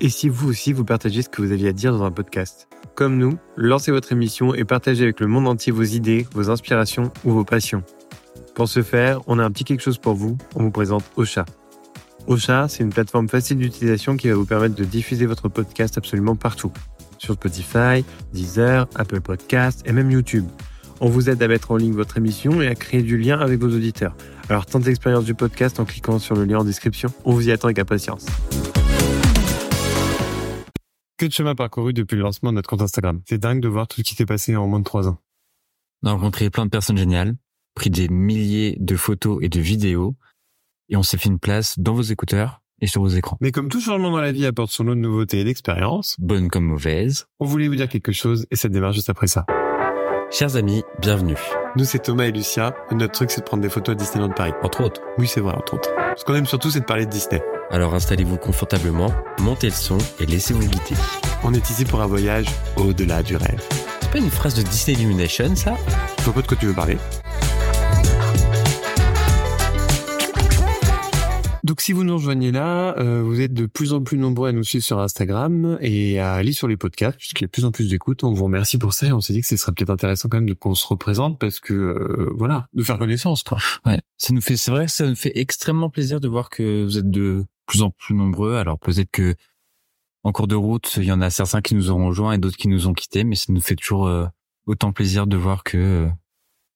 Et si vous aussi vous partagez ce que vous aviez à dire dans un podcast Comme nous, lancez votre émission et partagez avec le monde entier vos idées, vos inspirations ou vos passions. Pour ce faire, on a un petit quelque chose pour vous, on vous présente Ocha. Ocha, c'est une plateforme facile d'utilisation qui va vous permettre de diffuser votre podcast absolument partout. Sur Spotify, Deezer, Apple Podcasts et même YouTube. On vous aide à mettre en ligne votre émission et à créer du lien avec vos auditeurs. Alors tentez l'expérience du podcast en cliquant sur le lien en description. On vous y attend avec impatience. Que de chemin parcouru depuis le lancement de notre compte Instagram. C'est dingue de voir tout ce qui s'est passé en moins de trois ans. On a rencontré plein de personnes géniales, pris des milliers de photos et de vidéos, et on s'est fait une place dans vos écouteurs et sur vos écrans. Mais comme tout changement dans la vie apporte son lot de nouveautés et d'expériences, bonne comme mauvaise, on voulait vous dire quelque chose et ça démarre juste après ça. Chers amis, bienvenue. Nous, c'est Thomas et Lucia. Et notre truc, c'est de prendre des photos à Disneyland Paris. Entre autres. Oui, c'est vrai, entre autres. Ce qu'on aime surtout, c'est de parler de Disney. Alors installez-vous confortablement, montez le son et laissez-vous guider. On est ici pour un voyage au-delà du rêve. C'est pas une phrase de Disney Illumination, ça? Je vois pas de quoi tu veux parler. Donc si vous nous rejoignez là, euh, vous êtes de plus en plus nombreux à nous suivre sur Instagram et à lire sur les podcasts, puisqu'il y a de plus en plus d'écoutes. On vous remercie pour ça et on s'est dit que ce serait peut-être intéressant quand même de qu'on se représente parce que euh, voilà, de faire connaissance. Quoi. Ouais, ça nous fait, c'est vrai, ça nous fait extrêmement plaisir de voir que vous êtes de plus en plus nombreux. Alors peut-être que en cours de route, il y en a certains qui nous ont rejoints et d'autres qui nous ont quittés, mais ça nous fait toujours euh, autant plaisir de voir que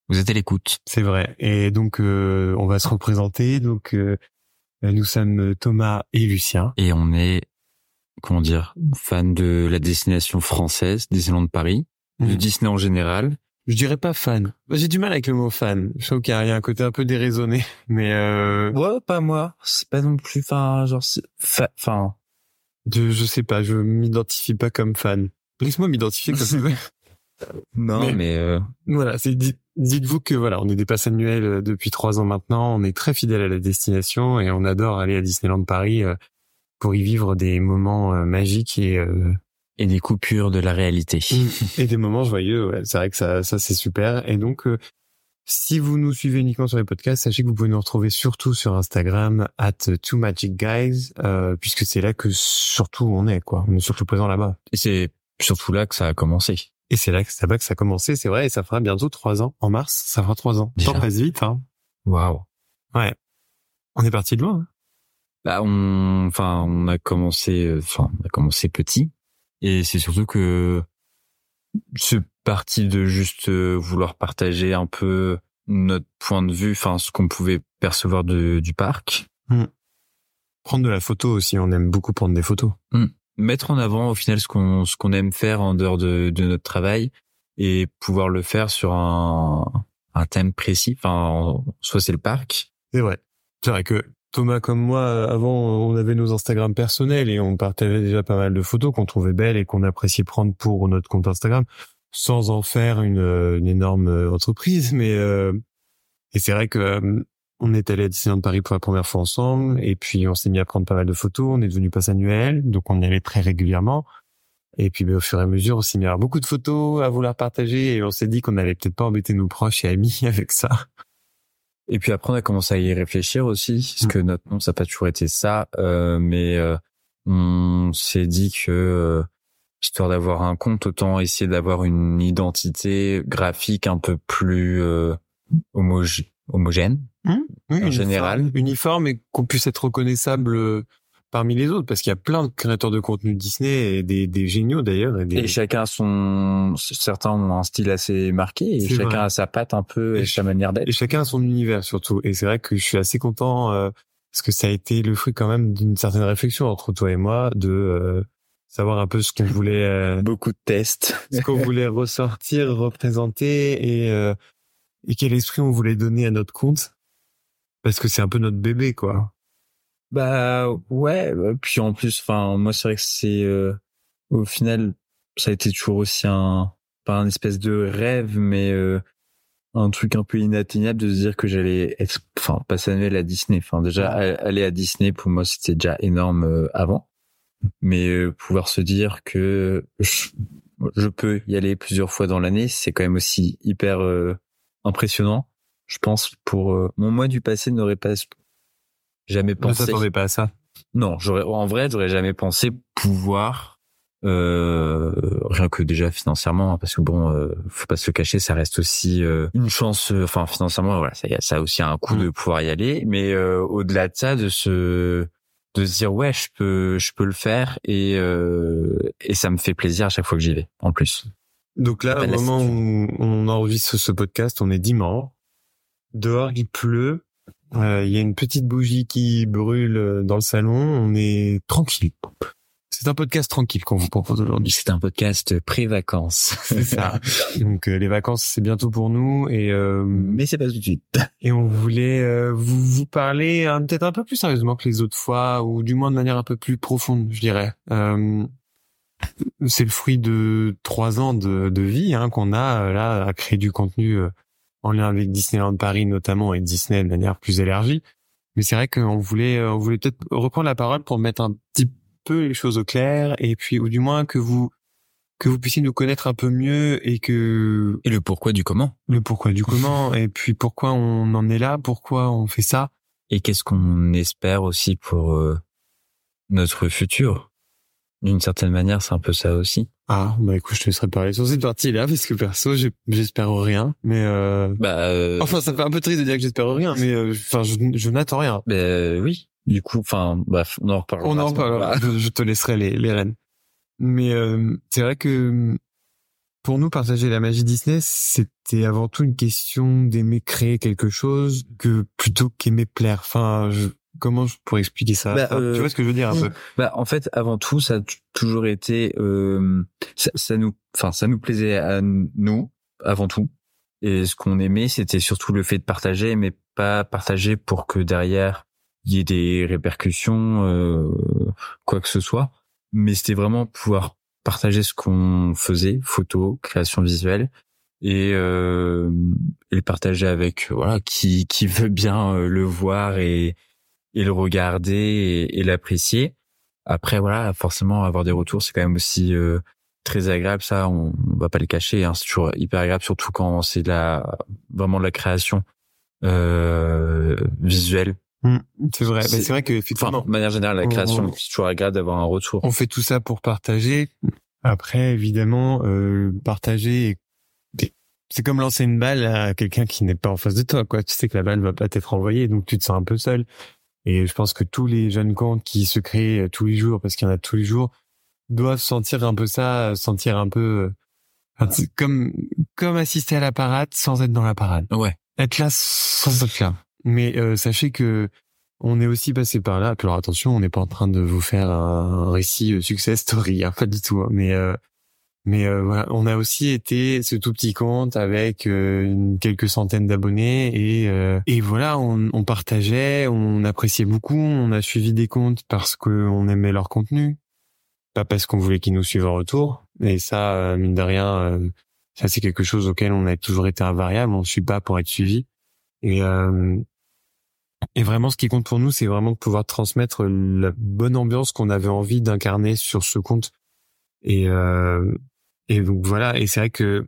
vous êtes à l'écoute. C'est vrai. Et donc on va se représenter. Donc euh, nous sommes Thomas et Lucien. Et on est, comment dire, fan de la destination française, Disneyland Paris, de mmh. Disney en général. Je dirais pas fan. J'ai du mal avec le mot fan. Je trouve qu'il y a un côté un peu déraisonné. Mais euh... Ouais, pas moi. C'est pas non plus, enfin, genre, enfin. Je, je sais pas, je m'identifie pas comme fan. Laisse-moi m'identifier comme Non, mais, euh... voilà, c'est dit, dites-vous que voilà, on est des passes annuels euh, depuis trois ans maintenant. On est très fidèles à la destination et on adore aller à Disneyland Paris euh, pour y vivre des moments euh, magiques et et des coupures de la réalité et des moments joyeux. Ouais, c'est vrai que ça, ça c'est super. Et donc, si vous nous suivez uniquement sur les podcasts, sachez que vous pouvez nous retrouver surtout sur Instagram at Two Magic Guys, puisque c'est là que surtout on est quoi. On est surtout présent là-bas. Et c'est surtout là que ça a commencé. Et c'est là que ça, que ça a commencé, c'est vrai, et ça fera bientôt trois ans. En mars, ça fera trois ans. Le temps passe vite, hein. Waouh. Ouais. On est parti de loin. Hein. Bah, on, enfin, on a commencé, euh, enfin, on a commencé petit. Et c'est surtout que c'est parti de juste euh, vouloir partager un peu notre point de vue, enfin, ce qu'on pouvait percevoir de, du parc. Hmm. Prendre de la photo aussi, on aime beaucoup prendre des photos. Hmm mettre en avant au final ce qu'on ce qu'on aime faire en dehors de, de notre travail et pouvoir le faire sur un, un thème précis. Enfin, soit c'est le parc. C'est vrai. C'est vrai que Thomas comme moi, avant, on avait nos Instagram personnels et on partageait déjà pas mal de photos qu'on trouvait belles et qu'on appréciait prendre pour notre compte Instagram, sans en faire une, une énorme entreprise. Mais euh, et c'est vrai que euh, on est allé à Disneyland Paris pour la première fois ensemble, et puis on s'est mis à prendre pas mal de photos. On est devenu passe annuel, donc on y allait très régulièrement. Et puis, ben, au fur et à mesure, on s'est mis à beaucoup de photos à vouloir partager, et on s'est dit qu'on allait peut-être pas embêter nos proches et amis avec ça. Et puis après, on a commencé à y réfléchir aussi, parce mm. que notre nom, ça n'a pas toujours été ça, euh, mais euh, on s'est dit que euh, histoire d'avoir un compte, autant essayer d'avoir une identité graphique un peu plus homogène Mmh. en général. Uniforme et qu'on puisse être reconnaissable euh, parmi les autres parce qu'il y a plein de créateurs de contenu Disney et des, des géniaux d'ailleurs. Et, chacun son, certains ont un style assez marqué et chacun a sa patte un peu et, sa manière d'être. Et chacun a son univers surtout. Et c'est vrai que je suis assez content euh, parce que ça a été le fruit quand même d'une certaine réflexion entre toi et moi de euh, savoir un peu ce qu'on voulait. Beaucoup de tests. ce qu'on voulait ressortir, représenter et et quel esprit on voulait donner à notre compte? Parce que c'est un peu notre bébé quoi. Bah ouais, euh, puis en plus enfin moi c'est vrai que c'est euh, au final ça a été toujours aussi un pas un espèce de rêve mais euh, un truc un peu inatteignable de se dire que j'allais être enfin passer annuel à Disney. Enfin déjà aller à Disney pour moi c'était déjà énorme avant. Mais pouvoir se dire que je, je, peux y aller plusieurs fois dans l'année, c'est quand même aussi hyper impressionnant je pense, pour euh, mon moi du passé n'aurait pas jamais pensé. Ne pas à ça. Non, j'aurais en vrai, j'aurais jamais pensé pouvoir euh, rien que déjà financièrement hein, parce que bon euh, faut pas se le cacher ça reste aussi euh, une chance euh, enfin financièrement voilà ça ça a aussi un coût Mm. de pouvoir y aller mais euh, au-delà de ça de se de se dire ouais je peux je peux le faire et euh, et ça me fait plaisir à chaque fois que j'y vais en plus Donc là, Pas au de moment où on enregistre ce podcast, on est dimanche. Dehors, il pleut. Euh, Il y a une petite bougie qui brûle euh, dans le salon. On est tranquille. C'est un podcast tranquille qu'on vous propose aujourd'hui. c'est un podcast pré-vacances C'est ça. Donc euh, les vacances, c'est bientôt pour nous et euh, mais c'est pas tout de suite et on voulait euh, vous, vous parler hein, peut-être un peu plus sérieusement que les autres fois ou du moins de manière un peu plus profonde, je dirais. C'est le fruit de trois ans de, de vie hein, qu'on a euh, là à créer du contenu euh, en lien avec Disneyland Paris notamment et Disney de manière plus élargie. Mais c'est vrai qu'on voulait, euh, on voulait peut-être reprendre la parole pour mettre un petit peu les choses au clair et puis ou du moins que vous que vous puissiez nous connaître un peu mieux et que et le pourquoi du comment le pourquoi du comment et puis pourquoi on en est là, pourquoi on fait ça. et qu'est-ce qu'on espère aussi pour euh, notre futur d'une certaine manière c'est un peu ça aussi Ah bah écoute, je te laisserai parler sur cette partie-là parce que perso, j'espère rien, mais euh... bah euh, enfin ça fait un peu triste de dire que j'espère rien, mais euh, enfin je, je n'attends rien. Ben oui. Du coup, enfin, bref, on en reparlera. On en reparlera. Je, je te laisserai les, les rênes. Mais euh, c'est vrai que pour nous, partager la magie Disney, c'était avant tout une question d'aimer créer quelque chose que plutôt qu'aimer plaire. Enfin, je, comment je pourrais expliquer ça Bah, Enfin, euh, Tu vois ce que je veux dire un peu Bah, en fait, avant tout, ça a toujours été, euh, ça, ça nous, enfin, ça nous plaisait à nous avant tout. Et ce qu'on aimait, c'était surtout le fait de partager, mais pas partager pour que derrière il y ait des répercussions, euh, quoi que ce soit. Mais c'était vraiment pouvoir partager ce qu'on faisait, photos, création visuelle, et, euh, et le partager avec voilà qui qui veut bien euh, le voir et et le regarder et, et l'apprécier. Après voilà, forcément avoir des retours, c'est quand même aussi euh, très agréable. Ça, on, on va pas le cacher. Hein, c'est toujours hyper agréable, surtout quand c'est de la vraiment de la création euh, visuelle. C'est vrai. C'est- vrai que Enfin, effectivement, de manière générale, la On- création, on- c'est toujours agréable d'avoir un retour. on fait tout ça pour partager. Après, évidemment, euh, partager, c'est comme lancer une balle à quelqu'un qui n'est pas en face de toi. Quoi, tu sais que la balle va pas t'être envoyée, donc tu te sens un peu seul. Et je pense que tous les jeunes comptes qui se créent euh, tous les jours, parce qu'il y en a tous les jours, doivent sentir un peu ça, sentir un peu euh, enfin, comme comme assister à la parade sans être dans la parade. Ouais. Être là sans être là. Mais euh, sachez que on est aussi passé par là. Alors attention, on n'est pas en train de vous faire un récit euh, success story, hein, pas du tout. hein. Mais euh, mais euh, voilà, on a aussi été ce tout petit compte avec euh, quelques centaines d'abonnés et euh, et voilà, on, on partageait, on appréciait beaucoup, on a suivi des comptes parce que on aimait leur contenu, pas parce qu'on voulait qu'ils nous suivent en retour. Et ça, euh, mine de rien, euh, ça c'est quelque chose auquel on a toujours été invariable. On ne suit pas pour être suivi. Et euh, et vraiment, ce qui compte pour nous, c'est vraiment de pouvoir transmettre la bonne ambiance qu'on avait envie d'incarner sur ce compte. Et, euh, et donc voilà. Et c'est vrai que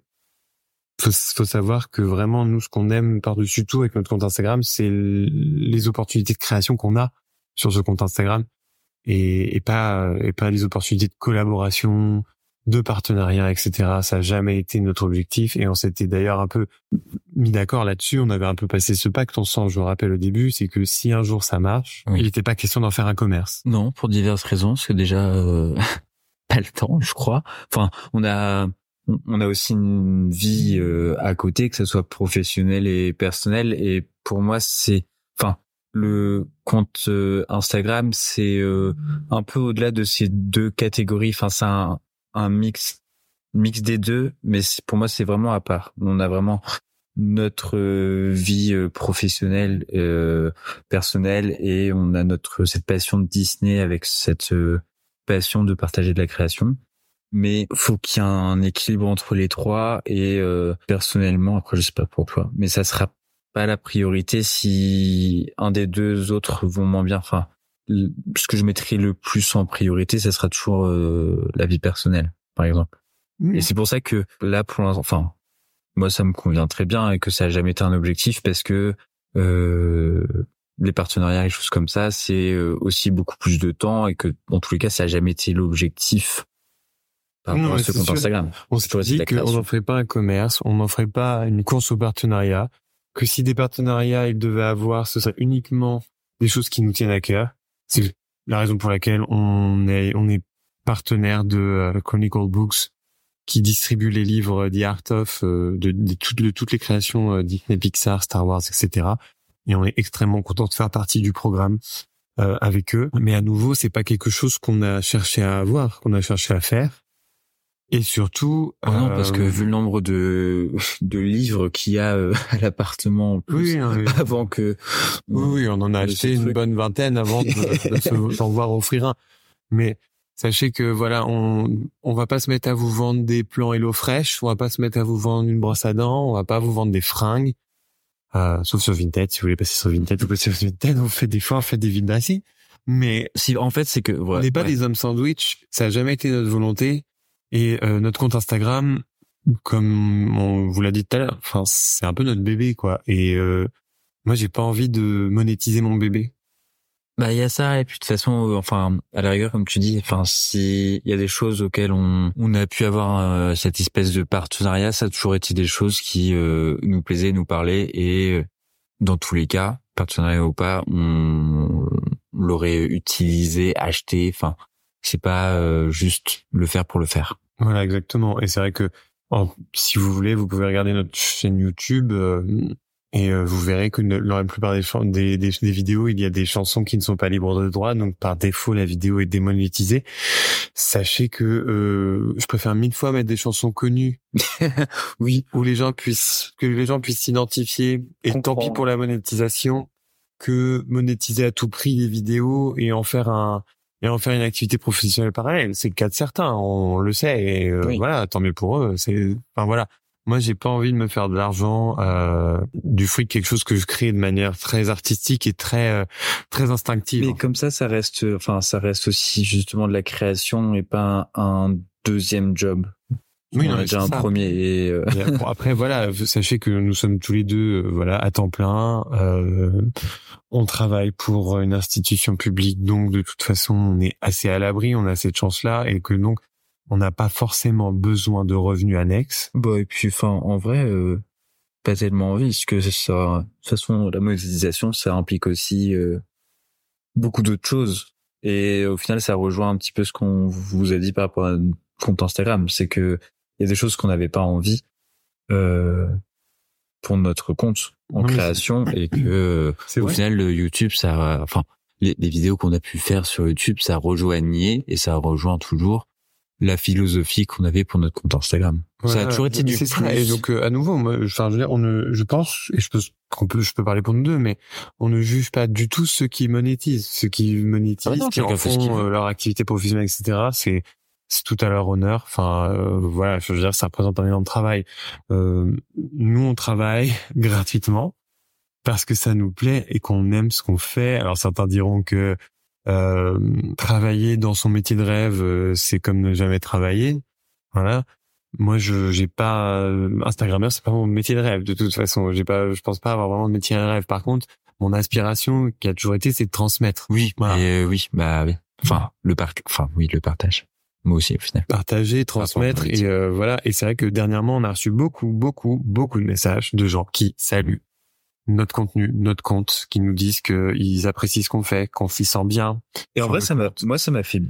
faut, faut savoir que vraiment, nous, ce qu'on aime par-dessus tout avec notre compte Instagram, c'est les opportunités de création qu'on a sur ce compte Instagram et, et pas et pas les opportunités de collaboration, de partenariat, etc. Ça a jamais été notre objectif et on s'était d'ailleurs un peu mis d'accord là-dessus. On avait un peu passé ce pacte ensemble. Je me rappelle au début, c'est que si un jour ça marche, Oui. il n'était pas question d'en faire un commerce. Non, pour diverses raisons, parce que déjà euh, pas le temps, je crois. Enfin, on a on- a aussi une vie euh, à côté, que ce soit professionnelle et personnelle. Et pour moi, c'est, enfin, le compte euh, Instagram, c'est euh, un peu au-delà de ces deux catégories. Enfin, c'est un, un mix, mix des deux, mais pour moi, c'est vraiment à part. On a vraiment notre euh, vie euh, professionnelle, personnelle, et on a notre cette passion de Disney avec cette passion de partager de la création. Mais faut qu'il y ait un équilibre entre les trois et euh, personnellement, après je sais pas pour toi, mais ça sera pas la priorité si un des deux autres vont moins bien. Enfin, ce que je mettrai le plus en priorité, ça sera toujours euh, la vie personnelle, par exemple. Et c'est pour ça que là, pour l'instant, enfin, moi, ça me convient très bien et que ça a jamais été un objectif parce que euh, les partenariats et choses comme ça, c'est euh, aussi beaucoup plus de temps et que dans tous les cas, ça a jamais été l'objectif par rapport à ce compte Instagram. On s'est dit qu'on n'en ferait pas un commerce, on n'en ferait pas une course au partenariat, que si des partenariats il devait avoir, ce serait uniquement des choses qui nous tiennent à cœur. C'est la raison pour laquelle on est on est partenaire de euh, Chronicle Books qui distribue les livres The Art of euh, de, de, toutes les créations euh, Disney, Pixar, Star Wars, etc. Et on est extrêmement content de faire partie du programme euh, avec eux. Mais à nouveau, c'est pas quelque chose qu'on a cherché à avoir, qu'on a cherché à faire. Et surtout, oh non, parce que vu le nombre de de livres qu'il y a à l'appartement, plus hein, avant que oui, on en a acheté une bonne vingtaine avant de, de s'en voir offrir un. Mais Sachez que voilà, on on va pas se mettre à vous vendre des plans Hello Fresh, on va pas se mettre à vous vendre une brosse à dents, on va pas vous vendre des fringues, euh, sauf sur Vinted. Si vous voulez passer sur Vinted, vous passez sur Vinted, on fait des fois, on fait des vides ainsi. Mais si en fait c'est que voilà, on n'est pas des hommes sandwich, ça a jamais été notre volonté. Et euh, notre compte Instagram, comme on vous l'a dit tout à l'heure, enfin c'est un peu notre bébé quoi. Et euh, moi j'ai pas envie de monétiser mon bébé. Bah il y a ça et puis de toute façon euh, enfin à la rigueur comme tu dis enfin si il y a des choses auxquelles on on a pu avoir euh, cette espèce de partenariat ça a toujours été des choses qui euh, nous plaisaient nous parlaient et dans tous les cas partenariat ou pas on, l'aurait utilisé acheté enfin c'est pas juste le faire pour le faire. Voilà exactement. Et c'est vrai que si vous voulez vous pouvez regarder notre chaîne YouTube et euh, vous verrez que dans la plupart des, des, des, vidéos, il y a des chansons qui ne sont pas libres de droit, donc par défaut, la vidéo est démonétisée. Sachez que euh, je préfère mille fois mettre des chansons connues, oui, où les gens puissent que les gens puissent s'identifier. Et tant pis pour la monétisation, que monétiser à tout prix les vidéos et en faire un et en faire une activité professionnelle parallèle. C'est le cas de certains, on, le sait. Et euh, voilà, tant mieux pour eux. C'est, enfin voilà, moi, j'ai pas envie de me faire de l'argent euh, du fruit de quelque chose que je crée de manière très artistique et très euh, très instinctive. Mais comme ça, ça reste, enfin, ça reste aussi justement de la création et pas un, deuxième job. Oui, on a déjà un premier. Et euh... après, voilà, sachez que nous sommes tous les deux, euh, voilà, à temps plein. Euh, on travaille pour une institution publique, donc de toute façon, on est assez à l'abri, on a cette chance-là, et que donc on n'a pas forcément besoin de revenus annexes. Bah et puis enfin en vrai euh, pas tellement envie parce que ça de toute façon la monétisation ça implique aussi euh, beaucoup d'autres choses. Et au final ça rejoint un petit peu ce qu'on vous a dit par rapport à un compte Instagram, c'est que il y a des choses qu'on n'avait pas envie euh, pour notre compte en création. et que au final le YouTube ça enfin les, les vidéos qu'on a pu faire sur YouTube ça rejoignait et ça rejoint toujours la philosophie qu'on avait pour notre compte Instagram. ça a toujours été du ça. Et donc euh, à nouveau, moi, enfin, je veux dire, on ne, je pense, et je peux, qu'on peut, je peux parler pour nous deux, mais on ne juge pas du tout ceux qui monétisent, ceux qui monétisent, ah qui en font euh, leur activité professionnelle, etc. C'est c'est tout à leur honneur. Enfin, euh, voilà, je veux dire, ça représente un énorme travail. nous, on travaille gratuitement parce que ça nous plaît et qu'on aime ce qu'on fait. Alors certains diront que euh, travailler dans son métier de rêve, euh, c'est comme ne jamais travailler. Voilà. Moi, je j'ai pas euh, Instagrammeur, c'est pas mon métier de rêve de toute façon. J'ai pas, je pense pas avoir vraiment de métier de rêve. Par contre, mon aspiration qui a toujours été, c'est de transmettre. Oui, oui, bah oui. Enfin, le par, enfin oui, le partage. Moi aussi, au final. Partager, transmettre, et voilà. Et c'est vrai que dernièrement, on a reçu beaucoup, beaucoup, beaucoup de messages de gens qui saluent notre contenu, notre compte, qui nous disent qu'ils apprécient ce qu'on fait, qu'on s'y sent bien. Et en vrai, ça m'a, moi, ça m'a fait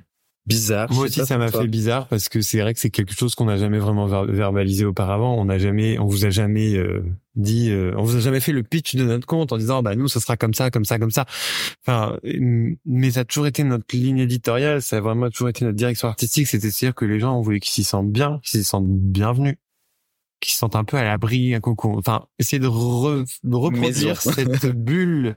bizarre. Moi aussi, ça m'a fait bizarre parce que c'est vrai que c'est quelque chose qu'on n'a jamais vraiment verbalisé auparavant. On n'a jamais, on vous a jamais euh, dit, euh, on vous a jamais fait le pitch de notre compte en disant, bah nous, ça sera comme ça, comme ça, comme ça. Enfin, mais ça a toujours été notre ligne éditoriale. Ça a vraiment toujours été notre direction artistique. C'était dire que les gens, on voulait qu'ils s'y sentent bien, qu'ils s'y sentent bienvenus qui se sentent un peu à l'abri, un cocon. Enfin, essayer de, reproduire cette bulle,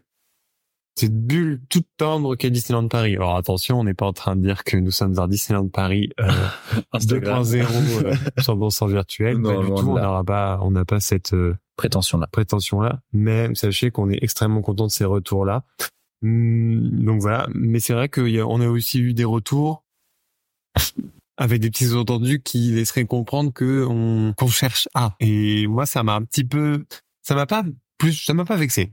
cette bulle toute tendre qu'est Disneyland Paris. Alors attention, on n'est pas en train de dire que nous sommes un Disneyland Paris euh, 2.0 euh, 100% virtuel. pas du tout. On n'aura pas, on n'a pas cette euh, prétention là. Prétention là. Mais sachez qu'on est extrêmement content de ces retours là. Hum, donc voilà. Mais c'est vrai qu'on a aussi eu des retours avec des petits entendus qui laisseraient comprendre que on qu'on cherche à. Et moi, ça m'a un petit peu, ça m'a pas plus, ça m'a pas vexé.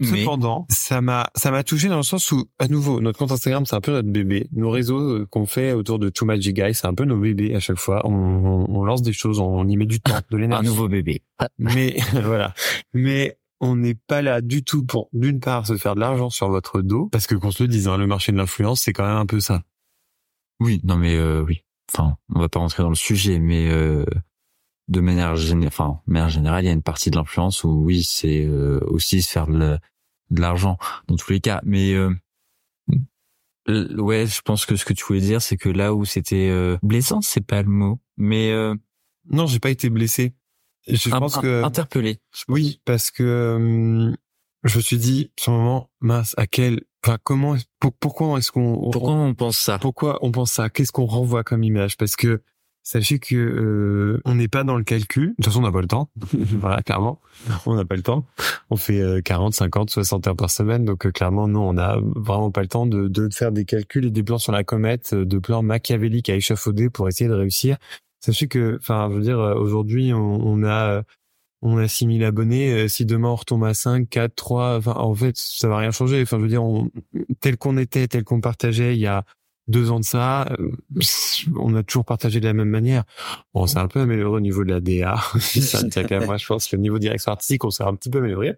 Mais- Cependant, ça m'a ça m'a touché dans le sens où à nouveau notre compte Instagram c'est un peu notre bébé. Nos réseaux euh, qu'on fait autour de Too Magic Guy c'est un peu nos bébés à chaque fois. On, on, on lance des choses, on y met du temps, de Un l'énergie. nouveau bébé. Mais voilà. Mais on n'est pas là du tout pour d'une part se faire de l'argent sur votre dos parce que qu'on se le dise, hein, le marché de l'influence c'est quand même un peu ça. Oui, non mais euh, oui. Enfin, on va pas rentrer dans le sujet, mais euh, de manière générale, enfin, de manière générale, il y a une partie de l'influence où oui, c'est euh, aussi se faire de, la- de l'argent dans tous les cas. Mais euh, ouais, je pense que ce que tu voulais dire, c'est que là où c'était euh, blessant, c'est pas le mot, mais euh, Non, j'ai pas été blessé. Je un- pense un- que interpellé. Oui, parce que hum, je me suis dit, ce moment, mince, à quel, enfin, comment, pour- pourquoi est-ce qu'on, Pourquoi on pense ça? pourquoi on pense ça? Qu'est-ce qu'on renvoie comme image? Parce que sachez que euh, on n'est pas dans le calcul. De toute façon, on n'a pas le temps. voilà, clairement, on n'a pas le temps. On fait euh, 40, 50, 60 heures par semaine, donc euh, clairement, nous, on n'a vraiment pas le temps de, de faire des calculs et des plans sur la comète, euh, de plans machiavéliques à échafauder pour essayer de réussir. Sachez que, enfin, je veux dire, euh, aujourd'hui, on, on a euh, on a 6000 abonnés. euh, Si demain on retombe à 5, 4, 3, enfin, en fait, ça va rien changer. Enfin, je veux dire, on, tel qu'on était, tel qu'on partageait il y a deux ans de ça, euh, on a toujours partagé de la même manière. Bon, c'est un peu amélioré au niveau de la DA. ça tient quand même, moi, je pense que au niveau direction artistique, on s'est un petit peu amélioré.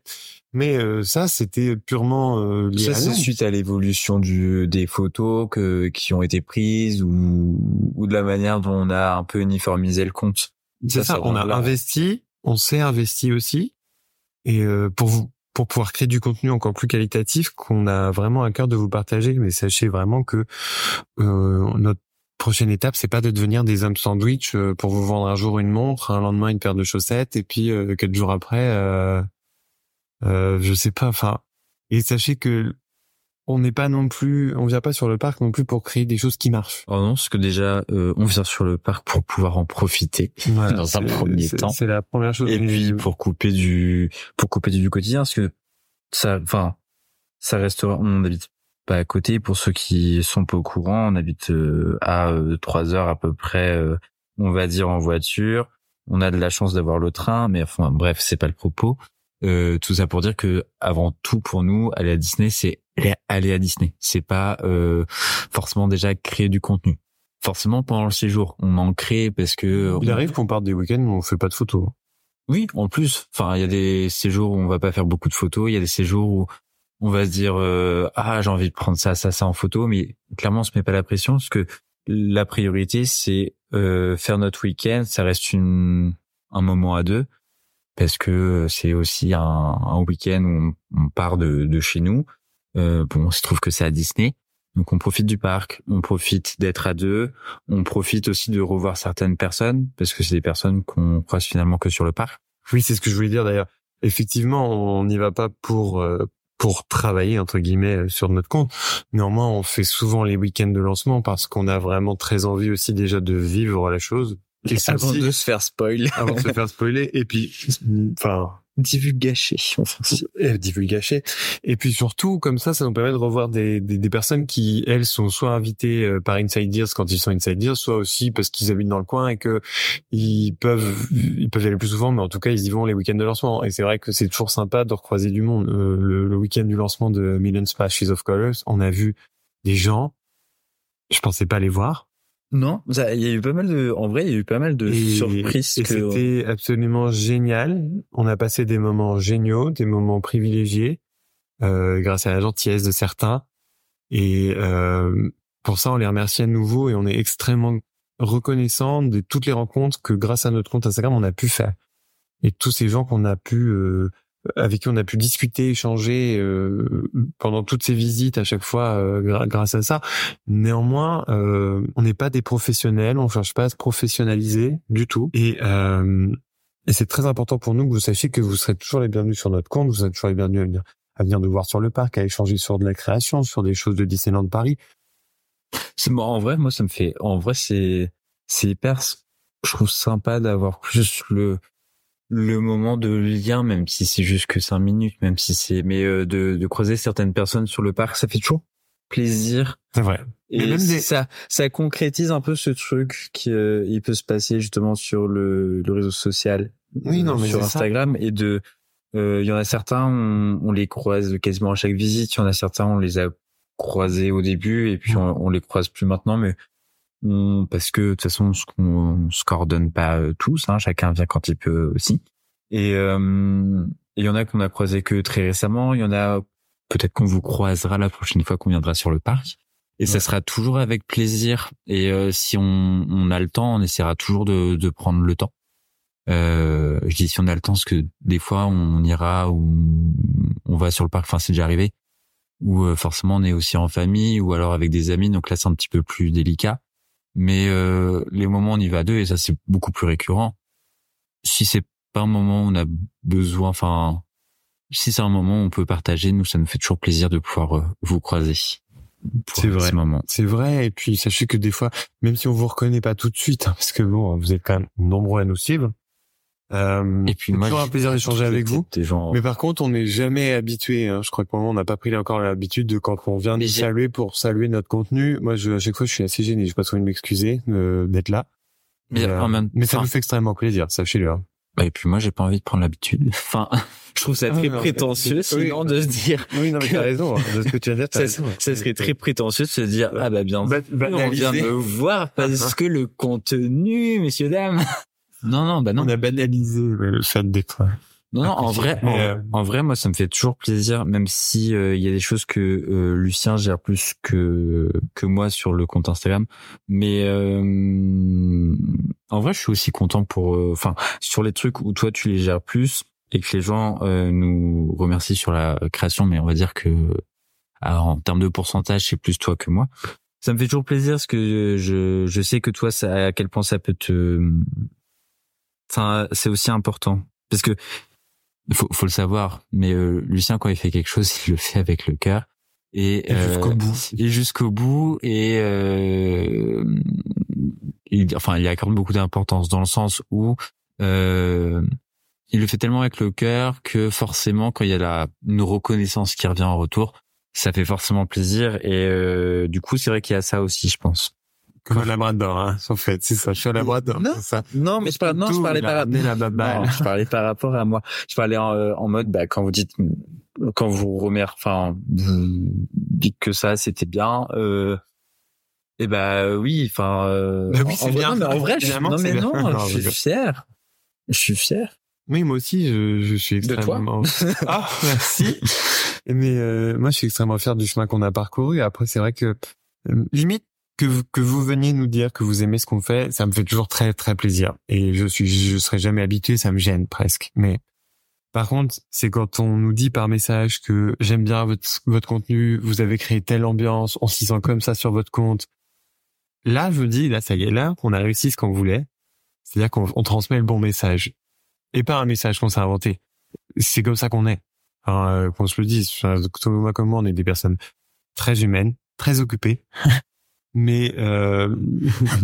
Mais euh, ça, c'était purement euh, lié Ça, à c'est suite à l'évolution du des photos que qui ont été prises ou ou de la manière dont on a un peu uniformisé le compte. C'est Ça, ça, ça on a là. investi, on s'est investi aussi, et euh, pour vous, pour pouvoir créer du contenu encore plus qualitatif, qu'on a vraiment à cœur de vous partager. Mais sachez vraiment que euh, notre prochaine étape, c'est pas de devenir des hommes sandwich euh, pour vous vendre un jour une montre, un lendemain une paire de chaussettes, et puis euh, quatre jours après, euh, euh, je sais pas. Enfin, et sachez que on n'est pas non plus, on vient pas sur le parc non plus pour créer des choses qui marchent. Oh non, parce que déjà, euh, on vient sur le parc pour pouvoir en profiter. Voilà, Dans un premier temps. c'est la première chose. Et puis pour couper du pour couper du quotidien, parce que ça, enfin, ça restera. On habite pas à côté. Pour ceux qui sont pas au courant, on habite euh, à euh, trois heures à peu près, euh, on va dire en voiture. On a de la chance d'avoir le train, mais enfin bref, c'est pas le propos. Euh, tout ça pour dire que avant tout pour nous, aller à Disney, c'est aller- à Disney. C'est pas euh, forcément déjà créer du contenu. Forcément pendant le séjour, on en crée parce que Il on- arrive qu'on parte des week-ends où on fait pas de photos. oui, en plus, enfin, il y a des séjours où on va pas faire beaucoup de photos, il y a des séjours où on va se dire euh, ah j'ai envie de prendre ça, ça, ça en photo, mais clairement on se met pas la pression parce que la priorité c'est euh, faire notre week-end, ça reste une un moment à deux parce que c'est aussi un, un week-end où on, on part de, de chez nous. Euh, bon, il se trouve que c'est à Disney. Donc on profite du parc, on profite d'être à deux, on profite aussi de revoir certaines personnes parce que c'est des personnes qu'on croise finalement que sur le parc. Oui, c'est ce que je voulais dire d'ailleurs. Effectivement, on n'y va pas pour euh, pour travailler entre guillemets euh, sur notre compte. Néanmoins, on fait souvent les week-ends de lancement parce qu'on a vraiment très envie aussi déjà de vivre la chose. Et Avant de se faire spoil, avant de se faire spoiler. Et puis, enfin, divulgacher. Enfin, si. et divulgacher. Et puis surtout, comme ça, ça nous permet de revoir des, des, des personnes qui, elles, sont soit invitées euh, par Inside Ears quand ils sont Inside Ears, soit aussi parce qu'ils habitent dans le coin et que ils peuvent, ils peuvent y aller plus souvent, mais en tout cas, ils y vont les week-ends de lancement. Et c'est vrai que c'est toujours sympa de recroiser du monde. Euh, le, le week-end du lancement de Million Splashes of Colors, on a vu des gens, je pensais pas les voir. Non, il y a eu pas mal de, en vrai, il y a eu pas mal de Et- surprises Et que, c'était absolument génial. On a passé des moments géniaux, des moments privilégiés, euh, grâce à la gentillesse de certains. Et euh, pour ça, on les remercie à nouveau et on est extrêmement reconnaissant de toutes les rencontres que grâce à notre compte Instagram, on a pu faire. Et tous ces gens qu'on a pu, euh, avec qui on a pu discuter, échanger euh, pendant toutes ces visites à chaque fois euh, grâce à ça. Néanmoins, euh, on n'est pas des professionnels, on cherche pas à se professionnaliser du tout. Et, euh, et c'est très important pour nous que vous sachiez que vous serez toujours les bienvenus sur notre compte, vous serez toujours les bienvenus à venir, à venir nous voir sur le parc, à échanger sur de la création, sur des choses de Disneyland Paris. c'est en vrai, moi, ça me fait, en vrai, c'est, c'est hyper, je trouve sympa d'avoir plus le, le moment de lien, même si c'est juste que cinq minutes, même si c'est, mais euh, de, de croiser certaines personnes sur le parc, ça fait toujours plaisir. C'est vrai. Et Mais même des- ça, ça concrétise un peu ce truc qui euh, il peut se passer justement sur le, le réseau social, Oui, non, euh, mais sur ça. Instagram, et de il y en a certains, on, on, les croise quasiment à chaque visite. Il y en a certains, on les a croisés au début et puis on, on les croise plus maintenant, mais parce que de toute façon, qu'on se coordonne pas tous. Hein, chacun vient quand il peut aussi. Et il y en a qu'on a croisé que très récemment. Il y en a peut-être qu'on vous croisera la prochaine fois qu'on viendra sur le parc. Et ça sera toujours avec plaisir. Et euh, si on, on, a le temps, on essaiera toujours de, de prendre le temps. Euh, je dis si on a le temps, parce que des fois on ira ou on va sur le parc. Enfin, c'est déjà arrivé. Ou euh, forcément on est aussi en famille ou alors avec des amis. Donc là, c'est un petit peu plus délicat. Mais euh, les moments on y va deux et ça c'est beaucoup plus récurrent. Si c'est pas un moment où on a besoin, enfin, si c'est un moment où on peut partager, nous ça nous fait toujours plaisir de pouvoir euh, vous croiser. C'est vrai. C'est vrai. Et puis, sachez que des fois, même si on vous reconnaît pas tout de suite, hein, parce que bon, vous êtes quand même nombreux à nous suivre. Euh, et puis, moi, toujours un plaisir d'échanger avec vous. Mais par contre, on n'est jamais habitué. Hein. Je crois que on n'a pas pris encore l'habitude de quand on vient nous saluer pour saluer notre contenu. Moi, je, à chaque fois, je suis assez gêné. Je pas besoin de m'excuser euh, d'être là. Mais, euh, mais ça nous fait extrêmement plaisir. Sachez-le. Hein. Bah, et puis moi, j'ai pas envie de prendre l'habitude. Enfin, je trouve ça ah, très prétentieux, sinon de se dire. Oui, non, mais t'as raison. Hein, de ce que tu viens de dire, ça, ça serait très prétentieux de se dire, ah bah bien, on vient me voir parce que le contenu, messieurs dames. Non, non, bah non. On a banalisé le fait d'être. Non, non, en vrai, euh, en, vrai, moi, ça me fait toujours plaisir, même si euh, il y a des choses que euh, Lucien gère plus que que moi sur le compte Instagram. Mais en vrai, je suis aussi content pour, enfin, sur les trucs où toi tu les gères plus et que les gens nous remercient sur la création, mais on va dire que en termes de pourcentage, c'est plus toi que moi. Ça me fait toujours plaisir parce que je je sais que toi, ça, à quel point ça peut te, enfin, c'est aussi important parce que faut, faut le savoir, mais euh, Lucien quand il fait quelque chose, il le fait avec le cœur et, jusqu'au euh, bout. Et jusqu'au bout et euh, il, enfin il accorde beaucoup d'importance dans le sens où euh, il le fait tellement avec le cœur que forcément quand il y a la une reconnaissance qui revient en retour, ça fait forcément plaisir et du coup c'est vrai qu'il y a ça aussi je pense. Comme un labrador, hein, en fait, c'est ça. Je suis un labrador. Non, ça. non, mais je parlais, non, je parlais par, non, je parlais par rapport à moi. Je parlais en, euh, en mode, bah, quand vous dites, quand vous remerciez, enfin, vous dites que ça, c'était bien, euh, et eh bah, oui, enfin, euh, bah oui, c'est bien. mais en vrai, je, non, mais non, je suis fier. Je suis fier. Oui, moi aussi, je, je suis extrêmement. ah, merci. Mais euh, moi, je suis extrêmement fier du chemin qu'on a parcouru. Après, c'est vrai que euh, limite, que vous, que vous veniez nous dire que vous aimez ce qu'on fait, ça me fait toujours très très plaisir. Et je suis, je serais jamais habitué, ça me gêne presque. Mais par contre, c'est quand on nous dit par message que j'aime bien votre, votre contenu, vous avez créé telle ambiance, on s'y sent comme ça sur votre compte. Là, je dis, là, ça y est, là, on a réussi ce qu'on voulait. C'est-à-dire qu'on transmet le bon message. Et pas un message qu'on s'est inventé. C'est comme ça qu'on est. Euh, qu'on se le dise. Enfin, moi comme moi, on est des personnes très humaines, très occupées. mais euh,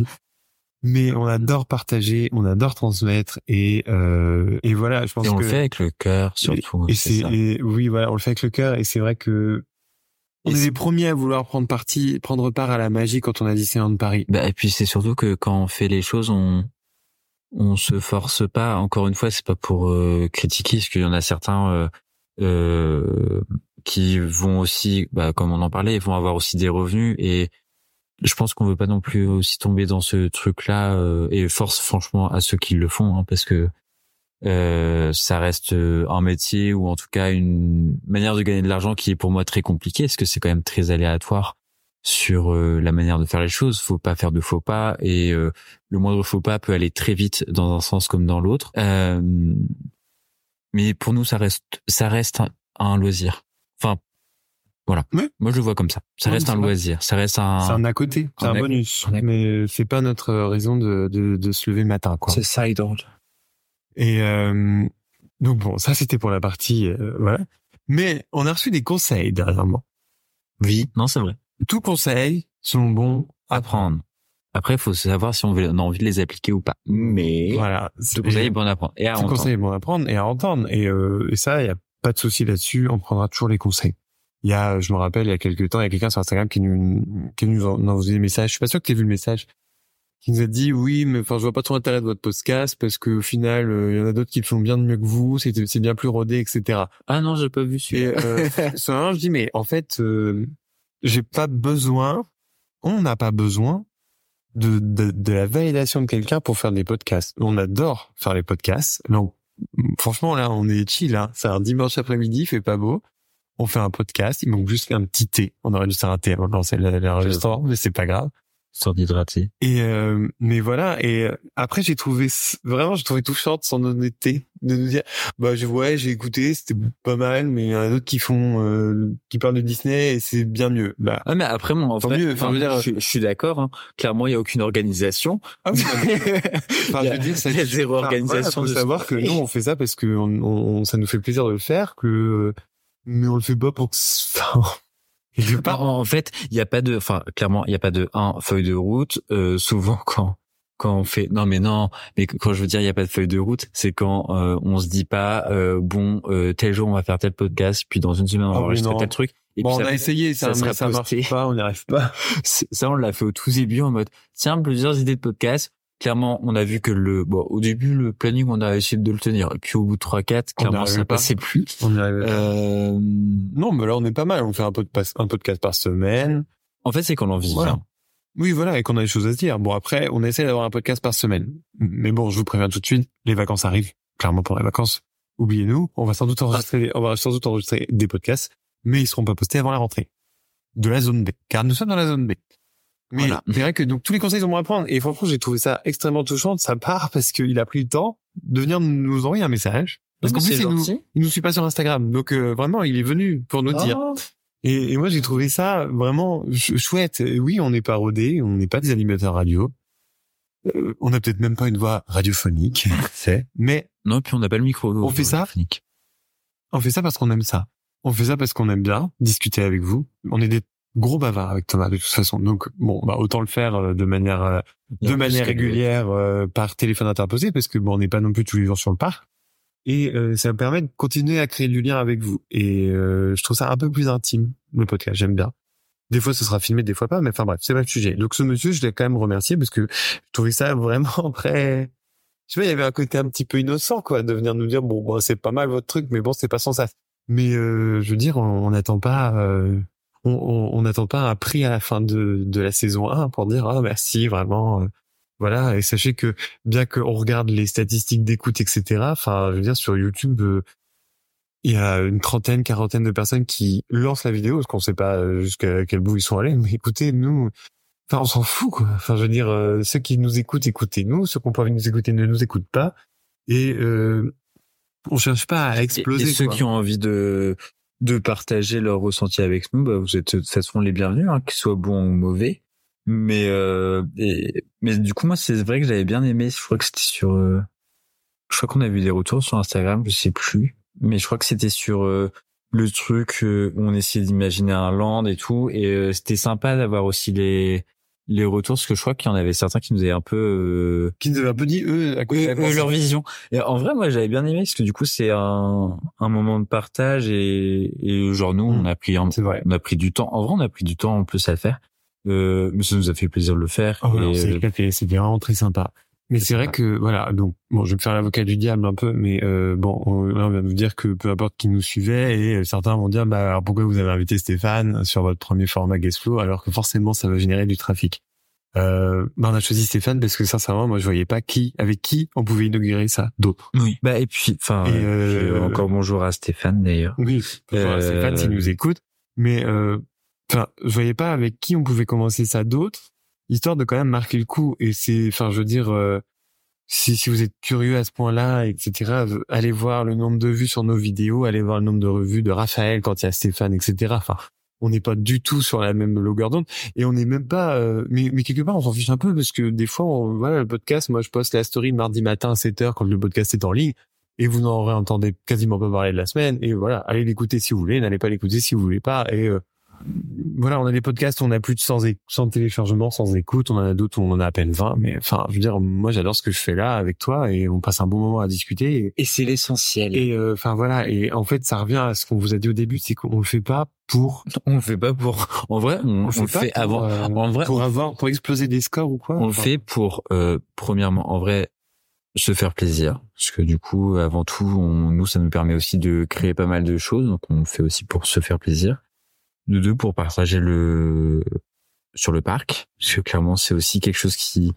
mais on adore partager, on adore transmettre et euh, et voilà, je pense et on le fait avec le cœur surtout. Et, c'est oui voilà, on le fait avec le cœur et c'est vrai que on est les premiers à vouloir prendre parti, prendre part à la magie quand on a dit de Paris. Bah, et puis c'est surtout que quand on fait les choses, on on se force pas. Encore une fois, c'est pas pour euh, critiquer, parce qu'il y en a certains euh, euh, qui vont aussi, bah, comme on en parlait, vont avoir aussi des revenus et je pense qu'on veut pas non plus aussi tomber dans ce truc-là euh, et force franchement à ceux qui le font hein, parce que euh, ça reste euh, un métier ou en tout cas une manière de gagner de l'argent qui est pour moi très compliquée parce que c'est quand même très aléatoire sur la manière de faire les choses. Faut pas faire de faux pas et le moindre faux pas peut aller très vite dans un sens comme dans l'autre. mais pour nous, ça reste ça reste un loisir. Enfin, voilà. Moi, je le vois comme ça. Ça reste un loisir. Ça reste un. C'est un à côté. C'est un, bonus. Mais c'est pas notre raison de, de, de se lever matin, quoi. C'est side Et euh, donc bon, ça c'était pour la partie euh, voilà. Mais on a reçu des conseils dernièrement. Oui, non, c'est vrai. Tous conseils sont bons à prendre. Après, il faut savoir si on, veut, on a envie de les appliquer ou pas. Mais voilà, tout conseil est bon à prendre et à tout conseil est bon à prendre et à entendre. Et, euh, et ça, il y a pas de souci là-dessus. On prendra toujours les conseils. Il y a, je me rappelle, il y a quelques temps, il y a quelqu'un sur Instagram qui nous, qui nous envoyé des messages. Je suis pas sûr que tu aies vu le message. qui nous a dit oui, mais enfin je vois pas trop l'intérêt de votre podcast parce que au final euh, il y en a d'autres qui le font bien mieux que vous, c'est c'est bien plus rodé, etc. Ah non, j'ai pas vu Et celui-là. euh, sur un, je dis mais en fait euh, j'ai pas besoin, on n'a pas besoin de, de de la validation de quelqu'un pour faire des podcasts. On adore faire les podcasts. Donc franchement là on est chill, hein. c'est un dimanche après-midi, il fait pas beau. On fait un podcast, il manque juste un petit thé. On aurait dû faire un thé avant de lancer le- l'enregistrement, mais c'est pas grave. Sans d'hydrater. Et euh, mais voilà. Et euh, après, j'ai trouvé vraiment, j'ai trouvé touchante son honnêteté de nous dire, bah je ouais, j'ai écouté, c'était pas mal, mais il y en a d'autres qui font, euh, qui parlent de Disney et c'est bien mieux. Bah Ah mais après moi en Tant vrai, mieux, enfin, je dire- je, je suis d'accord. Hein. Clairement, il y a aucune organisation. ah oui, enfin, Il je a- veux dire, ça, il y a zéro enfin, organisation Voilà, de faut savoir que nous, on fait ça parce que on, on- ça nous fait plaisir de le faire, que mais on le fait pas pour que. En, en fait, il y a pas de, enfin clairement, il y a pas de un feuille de route. Euh, souvent quand quand on fait, non mais non, mais quand je veux dire il y a pas de feuille de route, c'est quand euh, on se dit pas euh, bon euh, tel jour on va faire tel podcast, puis dans une semaine on va Ah oui, enregistrer non. tel truc. Et bon, on a essayé, ça, ça mais ça marche pas, on n'y arrive pas. ça on l'a fait au tout début en mode tiens plusieurs idées de podcast. Clairement, on a vu que le bon au début le planning on a essayé de le tenir et puis au bout de 3 4 On clairement ça pas. passait plus. On n'y arrive pas. Euh, Non, mais là, on est pas mal. On fait un podcast, un podcast par semaine. en fait, c'est qu'on en vit. Voilà. hein. Oui, voilà, et qu'on a des choses à se dire. Bon, après, on essaie d'avoir un podcast par semaine. Mais bon, je vous préviens tout de suite, les vacances arrivent. Clairement, pour les vacances, oubliez-nous. On va sans doute enregistrer, on va sans doute enregistrer des podcasts, mais ils seront pas postés avant la rentrée de la zone B. Car nous sommes dans la zone B. Mais Voilà. c'est vrai que donc tous les conseils sont bons à prendre. Et franchement, j'ai trouvé ça extrêmement touchant de sa part parce qu'il a pris le temps de venir nous envoyer un message. Parce qu'en plus, il nous, il nous suit pas sur Instagram. Donc, euh, vraiment, il est venu pour nous dire. Ah. Et, et moi, j'ai trouvé ça vraiment ch- chouette. Et Oui, on n'est pas rodés, on n'est pas des animateurs radio. Euh, on n'a peut-être même pas une voix radiophonique, c'est. Mais Non, puis on n'a pas le micro. On fait ça on fait ça parce qu'on aime ça. On fait ça parce qu'on aime bien discuter avec vous. On est des gros bavards avec Thomas de toute façon. Donc bon, bah autant le faire euh, de manière euh, de manière régulière euh, par téléphone interposé parce que bon, on n'est pas non plus tous les jours sur le parc. Et euh, ça me permet de continuer à créer du lien avec vous. Et euh, je trouve ça un peu plus intime le podcast. J'aime bien. Des fois, ce sera filmé, des fois pas. Mais enfin bref, c'est pas le sujet. Donc ce monsieur, je l'ai quand même remercié parce que je trouvais ça vraiment très. Je sais pas, il y avait un côté un petit peu innocent, quoi, de venir nous dire bon, bon c'est pas mal votre truc, mais bon, c'est pas sans ça. Mais euh, je veux dire, on on n'attend pas. euh, on- on on n'attend pas un prix à la fin de, de la saison 1 pour dire ah merci vraiment euh, voilà. Et sachez que bien qu'on regarde les statistiques d'écoute etc enfin je veux dire sur YouTube euh, il y a une trentaine quarantaine de personnes qui lancent la vidéo parce qu'on sait pas euh, jusqu'à quel bout ils sont allés. Mais écoutez nous enfin on s'en fout quoi. Enfin je veux dire euh, ceux qui nous écoutent écoutez nous ceux qui ont pas envie de nous écouter ne nous écoutent pas. Et euh, on cherche pas à Et, exploser et ceux quoi. qui ont envie de de partager leur ressenti avec nous, bah, vous êtes de toute façon les bienvenus, hein, qu'ils soient bons ou mauvais. Mais euh, mais du coup moi c'est vrai que j'avais bien aimé. Je crois que c'était sur. euh, je crois qu'on a vu des retours sur Instagram, je sais plus. Mais je crois que c'était sur euh, le truc euh, où on essayait d'imaginer un land et tout. Et euh, c'était sympa d'avoir aussi les les retours parce que je crois qu'il y en avait certains qui nous avaient un peu euh, qui nous avaient un peu dit eux à quoi eux, leur vision. Et en vrai, moi, j'avais bien aimé parce que du coup, c'est un, un moment de partage et, et genre nous, Mm. on a pris un, c'est vrai on a pris du temps. En vrai, on a pris du temps en plus à le faire. Euh, mais ça nous a fait plaisir de le faire. Oh, et, c'est euh, c'était vraiment très sympa. Mais c'est vrai que voilà, donc bon, je vais me faire l'avocat du diable un peu, mais euh, bon, on, là on vient de vous dire que peu importe qui nous suivait, et euh, certains vont dire bah alors pourquoi vous avez invité Stéphane sur votre premier format Guest Flow alors que forcément ça va générer du trafic. Euh, bah on a choisi Stéphane parce que sincèrement moi je voyais pas qui avec qui on pouvait inaugurer ça d'autres. oui. Bah et puis, enfin, euh, encore bonjour à Stéphane d'ailleurs. Oui, bonjour à Euh, Stéphane s'il nous écoute, mais euh, enfin je voyais pas avec qui on pouvait commencer ça d'autres, histoire de quand même marquer le coup. Et c'est, enfin je veux dire. euh, si, si vous êtes curieux à ce point-là, etc., allez voir le nombre de vues sur nos vidéos, allez voir le nombre de revues de Raphaël quand il y a Stéphane, etc. Enfin, on n'est pas du tout sur la même longueur d'onde et on n'est même pas. euh, mais, mais quelque part, on s'en fiche un peu parce que des fois, on, voilà, le podcast. Moi, je poste la story mardi matin à 7 heures quand le podcast est en ligne et vous n'en entendez quasiment pas parler de la semaine. Et voilà, allez l'écouter si vous voulez, n'allez pas l'écouter si vous voulez pas. Et euh, voilà, on a des podcasts on a plus de 100, 100 téléchargements, 100 écoutes, on en a d'autres on en a à peine 20, mais enfin, je veux dire, moi j'adore ce que je fais là avec toi et on passe un bon moment à discuter. Et, c'est l'essentiel. Et euh, enfin voilà, et en fait ça revient à ce qu'on vous a dit au début, c'est qu'on le fait pas pour. On le fait pas pour. En vrai, on, le fait, avant. Euh, en vrai, pour avoir, pour exploser des scores ou quoi. On le fait pour, euh, premièrement, en vrai, se faire plaisir parce que du coup avant tout on, nous ça nous permet aussi de créer pas mal de choses donc on le fait aussi pour se faire plaisir de deux pour partager le sur le parc parce que clairement c'est aussi quelque chose qui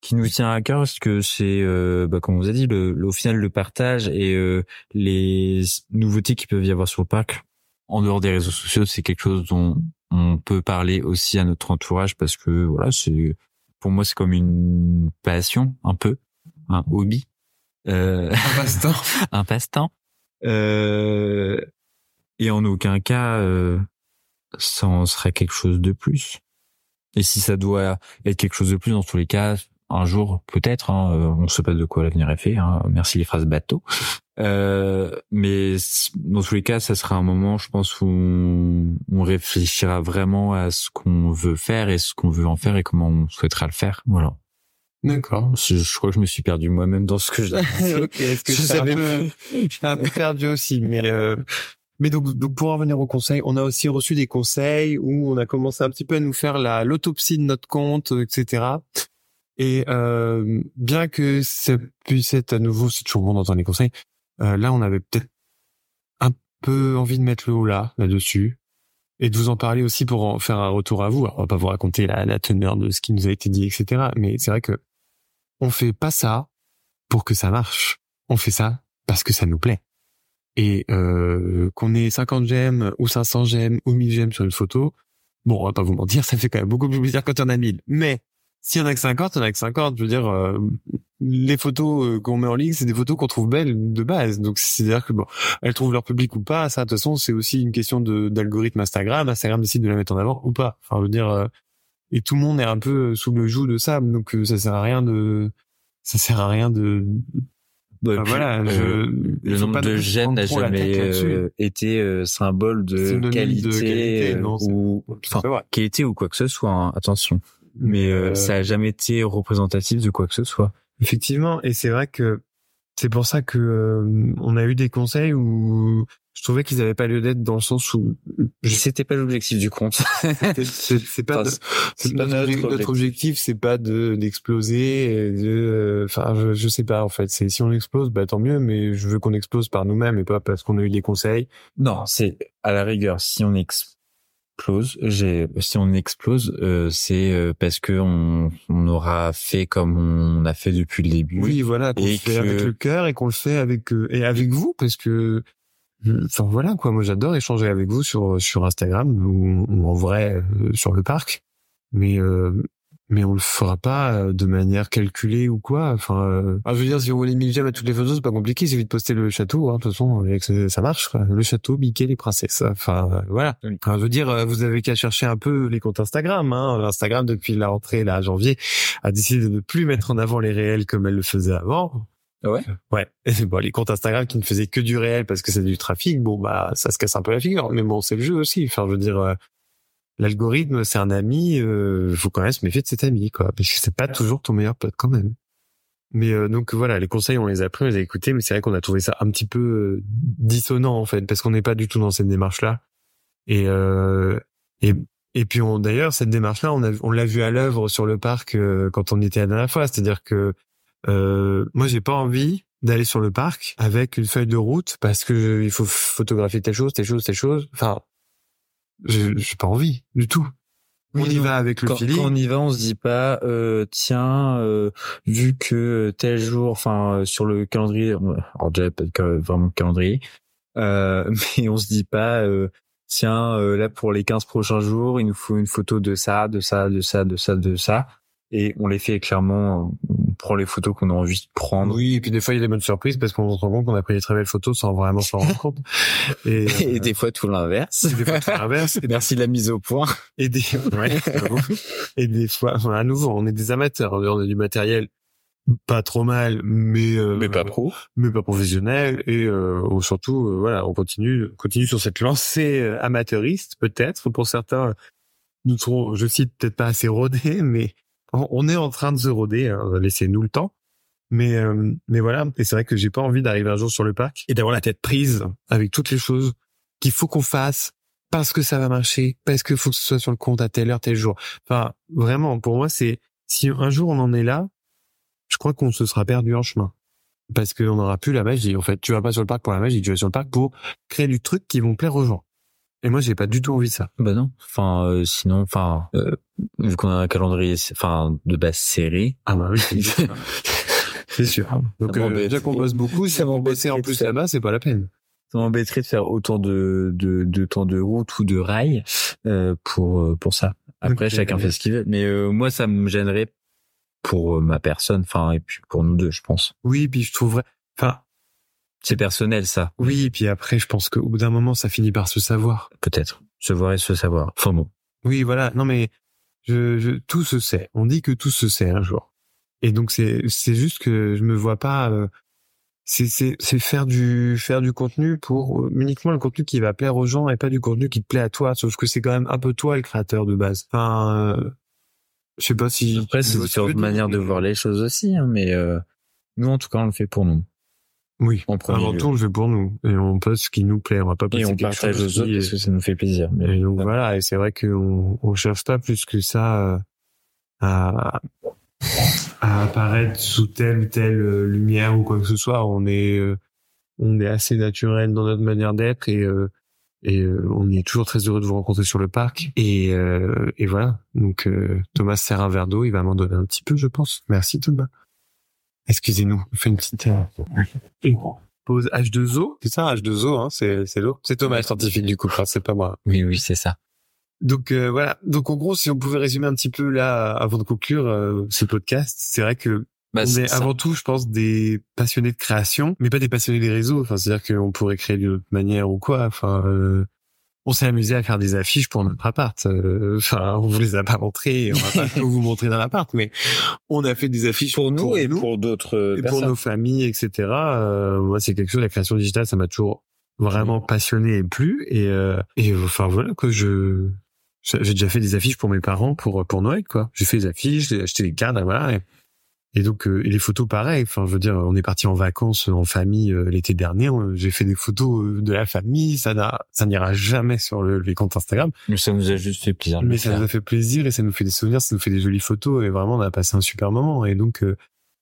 qui nous tient à cœur parce que c'est euh, bah, comme on vous a dit le, au final le partage et euh, les nouveautés qui peuvent y avoir sur le parc en dehors des réseaux sociaux c'est quelque chose dont on peut parler aussi à notre entourage parce que voilà c'est pour moi c'est comme une passion un peu un hobby, euh, un passe-temps, un passe-temps. Euh, et en aucun cas, euh, ça en serait quelque chose de plus. Et si ça doit être quelque chose de plus, dans tous les cas, un jour peut-être, hein, euh, on ne sait pas de quoi l'avenir est fait. Hein, merci les phrases bateau. Euh, mais dans tous les cas, ça sera un moment, je pense, où on, on réfléchira vraiment à ce qu'on veut faire et ce qu'on veut en faire et comment on souhaitera le faire. Voilà. D'accord. Je, crois que je me suis perdu moi-même dans ce que je. ok. Est-ce que je savais un un peu perdu aussi, mais euh, mais donc, donc pour en revenir au conseil, on a aussi reçu des conseils où on a commencé un petit peu à nous faire la l'autopsie de notre compte, etc. Et euh, bien que ça puisse être à nouveau, c'est toujours bon d'entendre les conseils. Euh, là, on avait peut-être un peu envie de mettre le haut là, là-dessus, et de vous en parler aussi pour en faire un retour à vous. Alors, on va pas vous raconter la, la teneur de ce qui nous a été dit, etc. Mais c'est vrai que on fait pas ça pour que ça marche. On fait ça parce que ça nous plaît. Et euh, qu'on ait 50 j'aime ou 500 j'aime ou 1000 j'aime sur une photo, bon, on va pas vous mentir, ça fait quand même beaucoup plus plaisir quand il y en a 1000. Mais s'il y en a que 50, il y en a que 50. Je veux dire, euh, les photos euh, qu'on met en ligne, c'est des photos qu'on trouve belles de base. Donc c'est-à-dire que bon, elles trouvent leur public ou pas. Ça, de toute façon, c'est aussi une question de d'algorithme Instagram. Instagram décide de la mettre en avant ou pas. Enfin, je veux dire, et tout le monde est un peu sous le joug de ça, donc euh, ça sert à rien de, ça sert à rien de. Bah, voilà, euh, le nombre de gènes n'a jamais euh, été symbole de qualité, ou enfin qualité ou quoi que ce soit. Hein, attention, mais ça a jamais été représentatif de quoi que ce soit. Effectivement, et c'est vrai que c'est pour ça que on a eu des conseils où je trouvais qu'ils avaient pas lieu d'être dans le sens où c'était pas l'objectif du compte. c'est pas, notre, objectif, c'est pas de d'exploser. De, enfin, je, je sais pas en fait. C'est si on explose, bah tant mieux. Mais je veux qu'on explose par nous-mêmes et pas parce qu'on a eu des conseils. Non, c'est à la rigueur si on explose, j'ai si on explose, euh, c'est euh, parce que on, on aura fait comme on a fait depuis le début. Oui, voilà, qu'on le fait avec le cœur et qu'on le fait avec euh, et avec vous parce que Enfin voilà quoi, moi j'adore échanger avec vous sur sur Instagram ou, en vrai euh, sur le parc, mais euh, mais on le fera pas euh, de manière calculée ou quoi. Enfin, je veux dire si vous voulez 1000 j'aime à toutes les photos, c'est pas compliqué, il suffit de poster le château. Hein, de toute façon, avec ça marche. Quoi. Le château, Mickey, les princesses. Enfin voilà. Enfin, je veux dire, vous avez qu'à chercher un peu les comptes Instagram. Hein. Instagram depuis la rentrée là janvier a décidé de ne plus mettre en avant les réels comme elle le faisait avant. Ouais. Ouais. bon, les comptes Instagram qui ne faisaient que du réel parce que c'est du trafic, bon bah ça se casse un peu la figure. Mais bon, c'est le jeu aussi. Enfin, je veux dire, euh, l'algorithme, c'est un ami. Euh, faut quand même se méfier de cet ami, quoi, parce que c'est pas toujours ton meilleur pote quand même. Mais euh, donc voilà, les conseils, on les a pris, on les a écoutés, mais c'est vrai qu'on a trouvé ça un petit peu euh, dissonant en fait, parce qu'on n'est pas du tout dans cette démarche-là. Et et et puis d'ailleurs cette démarche-là, on a on l'a vu à l'œuvre sur le parc quand on était la dernière fois, c'est-à-dire que euh, moi, j'ai pas envie d'aller sur le parc avec une feuille de route parce que il faut photographier telle chose, telle chose, telle chose. Enfin, j'ai pas envie du tout. On y va avec le quand, feeling. Quand on y va, on se dit pas, euh, tiens, euh, vu que tel jour, enfin euh, sur le calendrier, alors déjà pas vraiment calendrier, euh, mais on se dit pas, euh, tiens, là pour les 15 prochains jours, il nous faut une photo de ça, de ça, de ça, de ça, de ça et on les fait clairement, prend les photos qu'on a envie de prendre. Oui, et puis des fois il y a des bonnes surprises parce qu'on se rend compte qu'on a pris des très belles photos sans vraiment s'en rendre compte. Et, et des fois tout l'inverse. Des fois tout l'inverse. Merci de la mise au point. Et des, ouais, et des fois, à nouveau, on est des amateurs, on a du matériel pas trop mal, mais euh, mais pas pro, mais pas professionnel et euh, surtout euh, voilà, on continue continue sur cette lancée euh, amateuriste peut-être pour certains. Nous serons, je cite peut-être pas assez rodés, mais on, est en train de se roder. Hein, Laissez-nous le temps. Mais euh, mais voilà, et c'est vrai que j'ai pas envie d'arriver un jour sur le parc et d'avoir la tête prise avec toutes les choses qu'il faut qu'on fasse parce que ça va marcher, parce qu'il faut que ce soit sur le compte à telle heure, tel jour. Enfin, vraiment, pour moi, c'est si un jour on en est là, je crois qu'on se sera perdu en chemin. Parce qu'on n'aura plus la magie. En fait, tu vas pas sur le parc pour la magie, tu vas sur le parc pour créer du truc qui vont plaire aux gens. Et moi, j'ai pas du tout envie de ça. Bah non. Enfin, euh, sinon, enfin, euh, vu qu'on a un calendrier, enfin, de base serré. Ah bah oui, c'est sûr. Donc, euh, déjà qu'on bosse beaucoup, si on bossait en plus là-bas, c'est pas la peine. Ça m'embêterait de faire autant de, de, de temps de route ou de rail pour pour ça. Après, Okay. chacun fait ce qu'il veut. Mais moi, ça me gênerait pour ma personne, enfin, et puis pour nous deux, je pense. Oui, puis je trouverais, enfin, C'est personnel, ça, oui, puis après, je pense qu'au bout d'un moment, ça finit par se savoir. peut-être. Se voir et se savoir. Enfin bon. Oui, voilà. Non, mais je, je, tout se sait. On dit que tout se sait un jour. Et donc c'est, c'est juste que je me vois pas. euh, c'est, c'est, c'est faire du, faire du contenu pour euh, uniquement le contenu qui va plaire aux gens et pas du contenu qui te plaît à toi. Sauf que c'est quand même un peu toi le créateur de base. Enfin, euh, je sais pas si. Après, c'est différentes manières de voir les choses aussi, hein, mais euh, nous, en tout cas, on le fait pour nous. Oui. En premier Avant lieu. tout, on le fait pour nous et on poste ce qui nous plaît. On va pas Et on quelque partage chose aux autres parce que ça nous fait plaisir. Mais Et donc voilà, et c'est vrai qu'on on cherche pas plus que ça euh, à, à apparaître sous telle ou telle euh, lumière ou quoi que ce soit. On est euh, on est assez naturel dans notre manière d'être et et euh, on est toujours très heureux de vous rencontrer sur le parc. Et euh, et voilà. Donc euh, Thomas sert un verre d'eau, il va m'en donner un petit peu, je pense. Merci Thomas. Excusez-nous, on fait une petite euh, pause H2O. C'est ça H2O, hein, c'est c'est l'eau. C'est Thomas le scientifique du coup, hein, c'est pas moi. oui, oui, c'est ça. Donc euh, voilà. Donc en gros, si on pouvait résumer un petit peu là, avant de conclure euh, ce podcast, c'est vrai que Bah, on c'est est ça. avant tout, je pense, des passionnés de création, mais pas des passionnés des réseaux. Enfin, c'est-à-dire qu'on pourrait créer d'une autre manière ou quoi. Enfin, euh, on s'est amusé à faire des affiches pour notre appart. Euh, Enfin, on vous les a pas montrées, on va pas tout vous montrer dans l'appart, mais on a fait des affiches pour nous et nous pour d'autres et pour nos familles, etc. Euh, moi, c'est quelque chose. La création digitale, ça m'a toujours vraiment passionné et plu. Et, euh, et enfin voilà que je j'ai déjà fait des affiches pour mes parents pour pour Noël quoi. J'ai fait des affiches, j'ai acheté des cartes, voilà. Et, et donc euh, et les photos pareil. Enfin, je veux dire, on est parti en vacances en famille euh, l'été dernier. euh, J'ai fait des photos euh, de la famille. Ça n'a ça n'ira jamais sur le, les comptes Instagram. Mais ça nous a juste fait plaisir. Mais ça faire. nous a fait plaisir et ça nous fait des souvenirs, ça nous fait des jolies photos et vraiment on a passé un super moment. Et donc euh,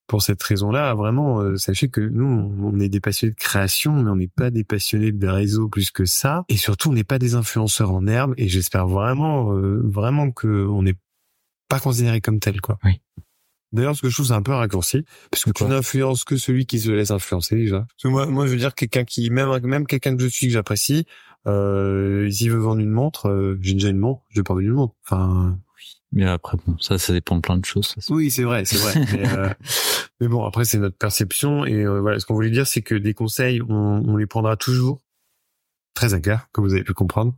pour cette raison-là, vraiment, euh, sachez que nous, on est des passionnés de création, mais on n'est pas des passionnés de réseau plus que ça. Et surtout, on n'est pas des influenceurs en herbe. Et j'espère vraiment, euh, vraiment que on n'est pas considéré comme tel, quoi. Oui. D'ailleurs, ce que je trouve, c'est un peu un raccourci, parce que tu n'influences que celui qui se laisse influencer déjà. Parce que moi, moi, je veux dire quelqu'un qui, même, même quelqu'un que je suis que j'apprécie, euh, s'il veut vendre une montre, euh, j'ai déjà une montre, je vais pas vendre une montre. Enfin, Mais après, bon, ça, ça dépend de plein de choses. ça. oui, c'est vrai, c'est vrai. mais, euh, mais bon, après, c'est notre perception. Et euh, voilà, ce qu'on voulait dire, c'est que des conseils, on, on les prendra toujours très à cœur, comme vous avez pu comprendre.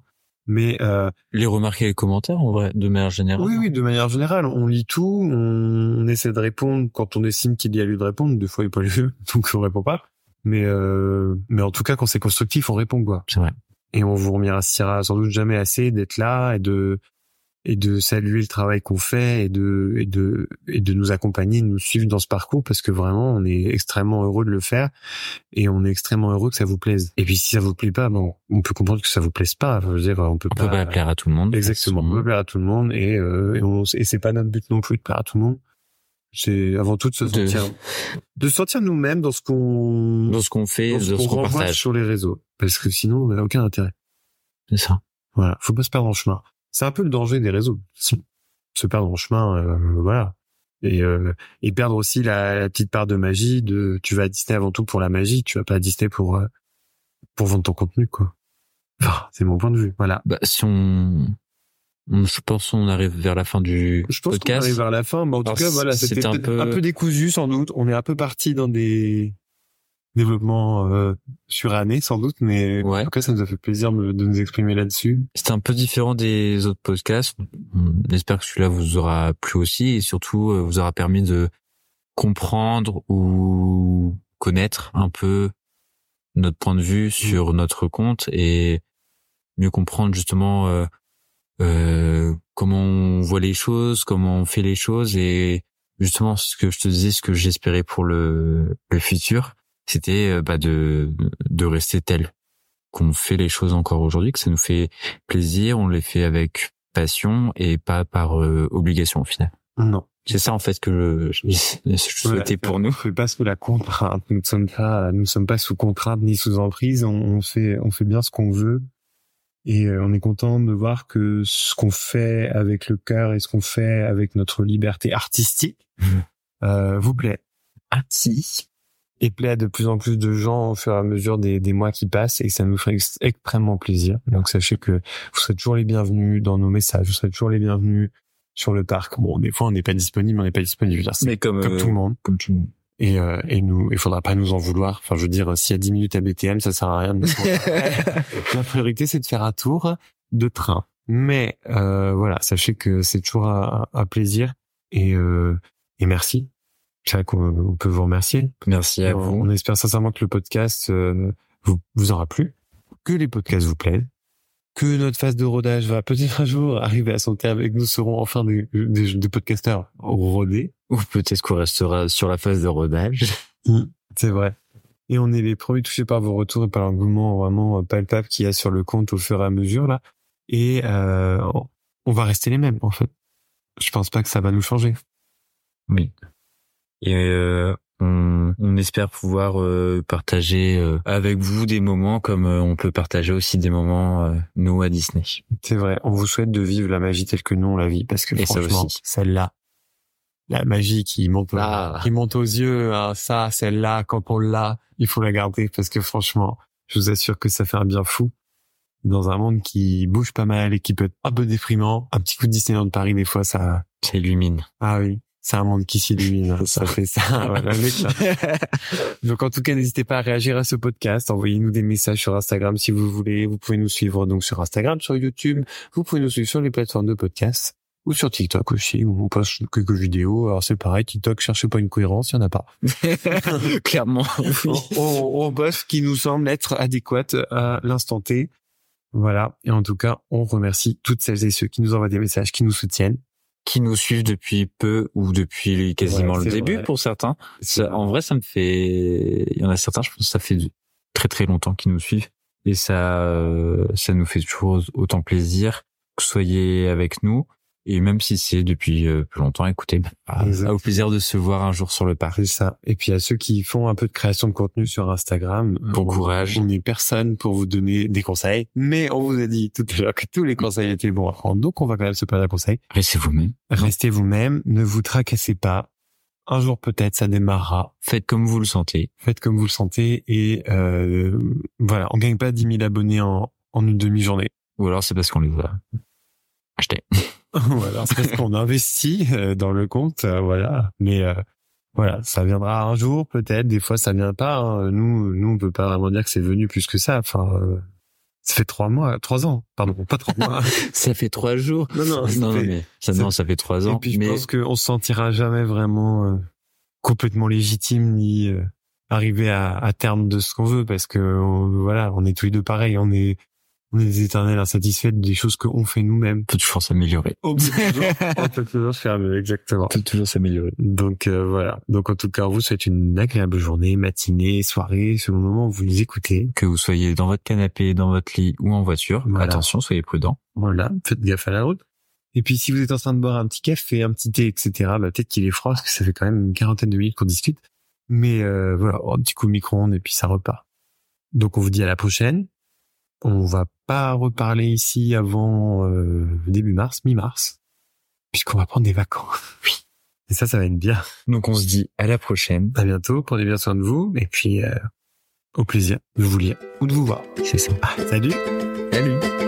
Mais euh, Les remarques et les commentaires, en vrai, de manière générale. oui, oui, de manière générale, on lit tout, on, essaie de répondre quand on estime qu'il y a lieu de répondre. Des fois, il n'y a pas lieu, donc on répond pas. Mais euh, mais en tout cas, quand c'est constructif, on répond quoi. C'est vrai. Et on vous remerciera sans doute jamais assez d'être là et de et de saluer le travail qu'on fait et de et de et de nous accompagner, de nous suivre dans ce parcours parce que vraiment on est extrêmement heureux de le faire et on est extrêmement heureux que ça vous plaise. Et puis si ça vous plaît pas, bon, on peut comprendre que ça vous plaise pas. Je veux dire, on peut On peut pas plaire à tout le monde. Exactement, on peut plaire à tout le monde et euh, et, on, et c'est pas notre but non plus de plaire à tout le monde. C'est avant tout de se De- sentir de se sentir nous-mêmes dans ce qu'on Dans ce qu'on fait, dans dans ce qu'on partage. sur les réseaux parce que sinon on n'a aucun intérêt. C'est ça. Voilà, faut pas se perdre en chemin. C'est un peu le danger des réseaux. Se perdre en chemin, euh, voilà. Et, euh, et perdre aussi la, la petite part de magie de tu vas à Disney avant tout pour la magie, tu vas pas à Disney pour euh, pour vendre ton contenu quoi. Enfin, c'est mon point de vue. Voilà. Bah, si on, je pense qu'on arrive vers la fin du Je pense qu'on podcast. arrive vers la fin, mais en tout cas voilà, c'était un peu décousu sans doute. On est un peu parti dans des développements euh, surannés sans doute, mais Ouais. en tout cas ça nous a fait plaisir de, de nous exprimer là-dessus. C'était un peu différent des autres podcasts. On espère que celui-là vous aura plu aussi et surtout euh, vous aura permis de comprendre ou connaître un peu notre point de vue sur notre compte et mieux comprendre justement euh, euh, comment on voit les choses, comment on fait les choses et justement ce que je te disais, ce que j'espérais pour le, le futur, c'était euh, bah, de de rester tel qu'on fait les choses encore aujourd'hui, que ça nous fait plaisir, on les fait avec passion et pas par euh, obligation au final. Non. C'est ça en fait que je, je, souhaitais pour nous. On fait pas sous la contrainte. Nous ne sommes pas, nous sommes pas sous contrainte ni sous emprise. On, on fait, on fait bien ce qu'on veut. Et euh, on est content de voir que ce qu'on fait avec le cœur et ce qu'on fait avec notre liberté artistique mmh. euh, vous plaît. Artistique et plaît à de plus en plus de gens au fur et à mesure des, des mois qui passent et ça nous ferait extrêmement plaisir. Donc sachez que vous serez toujours les bienvenus dans nos messages, vous serez toujours les bienvenus sur le parc. Bon, des fois on n'est pas disponible, on n'est pas disponible. Mais comme, comme tout le monde. Comme tout le monde. Et, euh, et nous, il faudra pas nous en vouloir. Enfin, je veux dire, s'il y a 10 minutes à BTM, ça sert à rien. De La priorité, c'est de faire un tour de train. Mais euh, voilà, sachez que c'est toujours un, un, plaisir et, euh, et merci c'est vrai qu'on peut vous remercier. Merci à on, vous. On espère sincèrement que le podcast euh, vous, vous aura plu, que les podcasts vous plaisent, que notre phase de rodage va peut-être un jour arriver à son terme et que nous serons enfin des, des, des podcasteurs rodés. Ou peut-être qu'on restera sur la phase de rodage. Mmh, c'est vrai. Et on est les premiers touchés par vos retours et par l'engouement vraiment palpable qu'il y a sur le compte au fur et à mesure là. Et euh, on va rester les mêmes en fait. Je pense pas que ça va nous changer. Oui et euh, on, on, espère pouvoir euh, partager euh, avec vous des moments comme on peut partager aussi des moments nous à Disney. C'est vrai, on vous souhaite de vivre la magie telle que nous on la vit parce que franchement, celle-là, la magie qui monte, ah. qui monte aux yeux, hein, ça, celle-là, quand on l'a, il faut la garder parce que franchement, je vous assure que ça fait un bien fou dans un monde qui bouge pas mal et qui peut être un peu déprimant. Un petit coup de Disneyland de Paris, des fois, ça... Ça illumine. Ah oui. C'est un monde qui s'illumine. Hein. ça fait ça. voilà, donc en tout cas, n'hésitez pas à réagir à ce podcast. Envoyez-nous des messages sur Instagram si vous voulez. Vous pouvez nous suivre donc sur Instagram, sur YouTube. Vous pouvez nous suivre sur les plateformes de podcast ou sur TikTok aussi où on poste quelques vidéos. Alors c'est pareil, TikTok, cherchez pas une cohérence, il y en a pas. Clairement. on, on, on poste qui nous semble être adéquate à l'instant T. Voilà. Et en tout cas, on remercie toutes celles et ceux qui nous envoient des messages, qui nous soutiennent qui nous suivent depuis peu ou depuis quasiment le début pour certains. en vrai, ça me fait, il y en a certains, je pense que ça fait très très longtemps qu'ils nous suivent et ça, euh, ça nous fait toujours autant plaisir que vous soyez avec nous. Et même si c'est depuis euh, plus longtemps, écoutez, bah, au plaisir de se voir un jour sur le parc. C'est ça. Et puis à ceux qui font un peu de création de contenu sur Instagram, bon courage. On n'est personne pour vous donner des conseils, mais on vous a dit tout à l'heure que tous les conseils étaient bons à prendre, donc on va quand même se parler un conseil. Restez vous-même. Restez vous-même, ne vous tracassez pas. Un jour peut-être ça démarrera. Faites comme vous le sentez. Faites comme vous le sentez et euh, voilà, on gagne pas 10 000 abonnés en, en une demi-journée. Ou alors c'est parce qu'on les a achetés. voilà, c'est parce qu'on investit euh, dans le compte, euh, voilà. Mais euh, voilà, ça viendra un jour peut-être. Des fois, ça vient pas. Hein. Nous, nous, on peut pas vraiment dire que c'est venu plus que ça. Enfin, ça fait trois mois, trois ans. Pardon, pas trois mois. ça fait trois jours. Non, non, non, fait, mais ça, non, ça fait trois ans. Et puis, je pense qu'on se sentira jamais vraiment complètement légitime ni arriver à, à, terme de ce qu'on veut parce que voilà, on est tous les deux pareils. On est on est des éternels insatisfaits des choses qu'on fait nous-mêmes. On peut toujours s'améliorer. On peut toujours faire mieux, exactement. On peut toujours s'améliorer. Donc euh, voilà. Donc en tout cas, vous souhaite une agréable journée, matinée, soirée, selon le moment où vous nous écoutez. Que vous soyez dans votre canapé, dans votre lit ou en voiture. Voilà. Attention, soyez prudents. Voilà, faites gaffe à la route. Et puis si vous êtes en train de boire un petit café, un petit thé, etc., bah, peut-être qu'il est froid parce que ça fait quand même une quarantaine de minutes qu'on discute. Mais euh, voilà, un petit coup micro-ondes et puis ça repart. Donc on vous dit à la prochaine. On va pas reparler ici avant euh, début mars, mi-mars, puisqu'on va prendre des vacances. Oui. Et ça, ça va être bien. Donc on se dit à la prochaine. À bientôt, prenez bien soin de vous, et puis euh, au plaisir de vous lire ou de vous voir. C'est ça. Ah, salut Salut